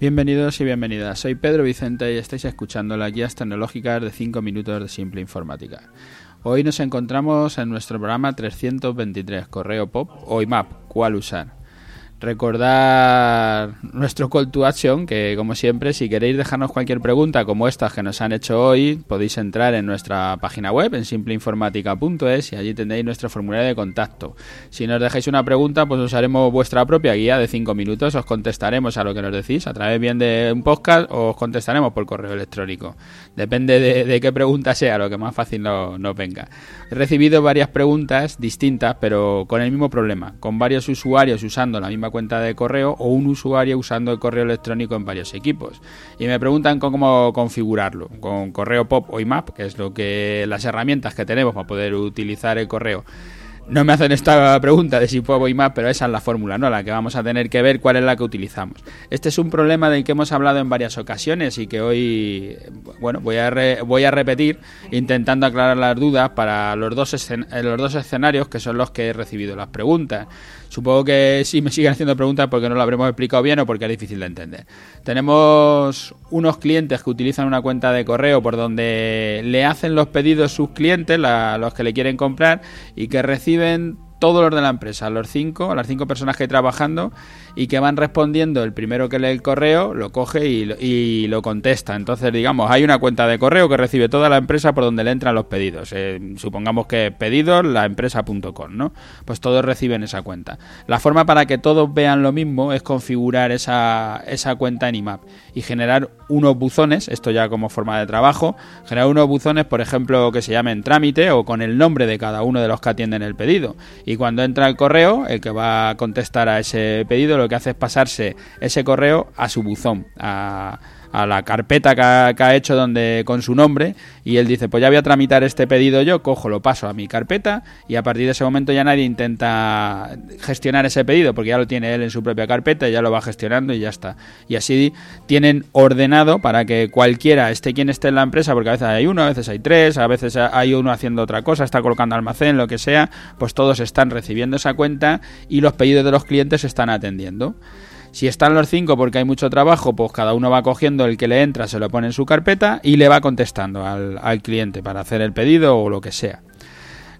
Bienvenidos y bienvenidas. Soy Pedro Vicente y estáis escuchando las guías tecnológicas de 5 minutos de simple informática. Hoy nos encontramos en nuestro programa 323, Correo Pop o IMAP, ¿cuál usar? Recordar nuestro call to action, que como siempre, si queréis dejarnos cualquier pregunta como estas que nos han hecho hoy, podéis entrar en nuestra página web, en simpleinformática.es, y allí tendréis nuestro formulario de contacto. Si nos dejáis una pregunta, pues usaremos vuestra propia guía de 5 minutos, os contestaremos a lo que nos decís, a través bien de un podcast o os contestaremos por correo electrónico. Depende de, qué pregunta sea, lo que más fácil nos no venga. He recibido varias preguntas distintas, pero con el mismo problema, con varios usuarios usando la misma cuenta de correo o un usuario usando el correo electrónico en varios equipos. Y me preguntan cómo configurarlo, con correo POP o IMAP, que es lo que las herramientas que tenemos para poder utilizar el correo. No me hacen esta pregunta de si puedo IMAP, pero esa es la fórmula, ¿no? La que vamos a tener que ver cuál es la que utilizamos. Este es un problema del que hemos hablado en varias ocasiones y que hoy, bueno, voy a, voy a repetir intentando aclarar las dudas para los dos, los dos escenarios que son los que he recibido las preguntas. Supongo que si me siguen haciendo preguntas porque no lo habremos explicado bien o porque es difícil de entender. Tenemos unos clientes que utilizan una cuenta de correo por donde le hacen los pedidos sus clientes, los que le quieren comprar, y que reciben viven todos los de la empresa, los cinco, las cinco personas que trabajando y que van respondiendo, el primero que lee el correo lo coge y, lo contesta. Entonces, digamos, hay una cuenta de correo que recibe toda la empresa por donde le entran los pedidos. Eh, supongamos que pedidos la empresa.com, ¿no? Pues todos reciben esa cuenta. La forma para que todos vean lo mismo es configurar esa, esa cuenta en IMAP y generar unos buzones, esto ya como forma de trabajo, generar unos buzones, por ejemplo, que se llamen trámite o con el nombre de cada uno de los que atienden el pedido. Y cuando entra el correo, el que va a contestar a ese pedido lo que hace es pasarse ese correo a su buzón, a a la carpeta que ha, hecho donde con su nombre y él dice pues ya voy a tramitar este pedido yo cojo lo paso a mi carpeta y a partir de ese momento ya nadie intenta gestionar ese pedido porque ya lo tiene él en su propia carpeta y ya lo va gestionando y ya está y así tienen ordenado para que cualquiera esté quien esté en la empresa porque a veces hay uno a veces hay tres a veces hay uno haciendo otra cosa está colocando almacén lo que sea pues todos están recibiendo esa cuenta y los pedidos de los clientes se están atendiendo si están los cinco porque hay mucho trabajo, pues cada uno va cogiendo el que le entra, se lo pone en su carpeta y le va contestando al, al cliente para hacer el pedido o lo que sea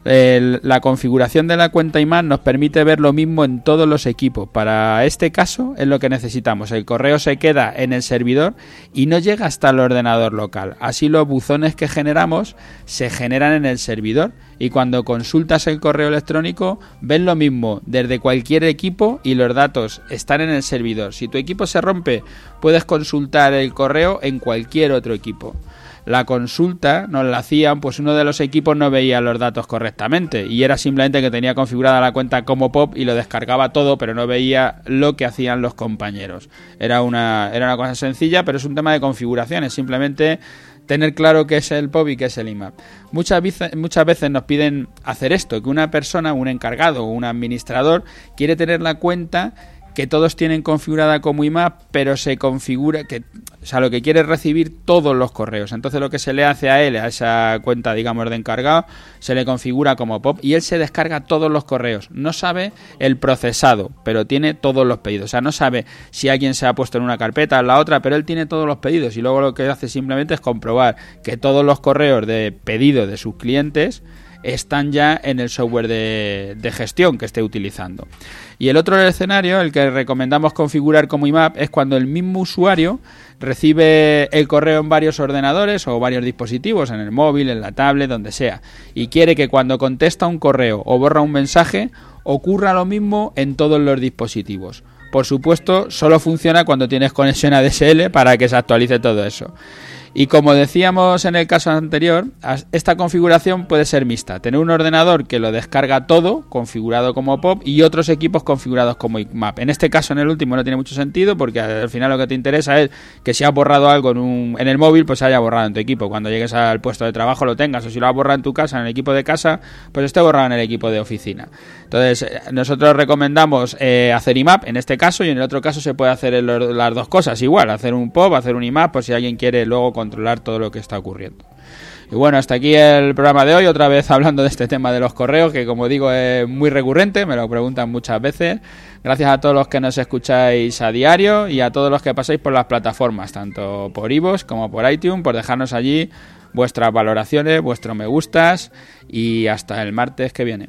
la configuración de la cuenta IMAN nos permite ver lo mismo en todos los equipos. Para este caso es lo que necesitamos. El correo se queda en el servidor y no llega hasta el ordenador local. Así los buzones que generamos se generan en el servidor y cuando consultas el correo electrónico ves lo mismo desde cualquier equipo y los datos están en el servidor. Si tu equipo se rompe, puedes consultar el correo en cualquier otro equipo la consulta nos la hacían, pues uno de los equipos no veía los datos correctamente y era simplemente que tenía configurada la cuenta como POP y lo descargaba todo, pero no veía lo que hacían los compañeros. Era una, era una cosa sencilla, pero es un tema de configuración, es simplemente tener claro qué es el POP y qué es el IMAP. Muchas veces, muchas veces nos piden hacer esto, que una persona, un encargado o un administrador quiere tener la cuenta que todos tienen configurada como IMAP, pero se configura que, o sea, lo que quiere es recibir todos los correos. Entonces lo que se le hace a él, a esa cuenta, digamos, de encargado, se le configura como POP y él se descarga todos los correos. No sabe el procesado, pero tiene todos los pedidos. O sea, no sabe si alguien se ha puesto en una carpeta, en la otra, pero él tiene todos los pedidos y luego lo que hace simplemente es comprobar que todos los correos de pedido de sus clientes están ya en el software de, gestión que esté utilizando. Y el otro escenario, el que recomendamos configurar como IMAP, es cuando el mismo usuario recibe el correo en varios ordenadores o varios dispositivos, en el móvil, en la tablet, donde sea, y quiere que cuando contesta un correo o borra un mensaje, ocurra lo mismo en todos los dispositivos. Por supuesto, solo funciona cuando tienes conexión ADSL para que se actualice todo eso. Y como decíamos en el caso anterior, esta configuración puede ser mixta. Tener un ordenador que lo descarga todo, configurado como POP, y otros equipos configurados como IMAP. En este caso, en el último, no tiene mucho sentido porque al final lo que te interesa es que si has borrado algo en, un, en el móvil, pues se haya borrado en tu equipo. Cuando llegues al puesto de trabajo lo tengas, o si lo has borrado en tu casa, en el equipo de casa, pues esté borrado en el equipo de oficina. Entonces, eh, nosotros recomendamos eh, hacer IMAP en este caso, y en el otro caso se puede hacer las dos cosas igual, hacer un POP, hacer un IMAP, por si alguien quiere luego controlar todo lo que está ocurriendo. Y bueno, hasta aquí el programa de hoy, otra vez hablando de este tema de los correos, que como digo es muy recurrente, me lo preguntan muchas veces. Gracias a todos los que nos escucháis a diario y a todos los que pasáis por las plataformas, tanto por iVoox como por iTunes, por dejarnos allí vuestras valoraciones, vuestros me gustas y hasta el martes que viene.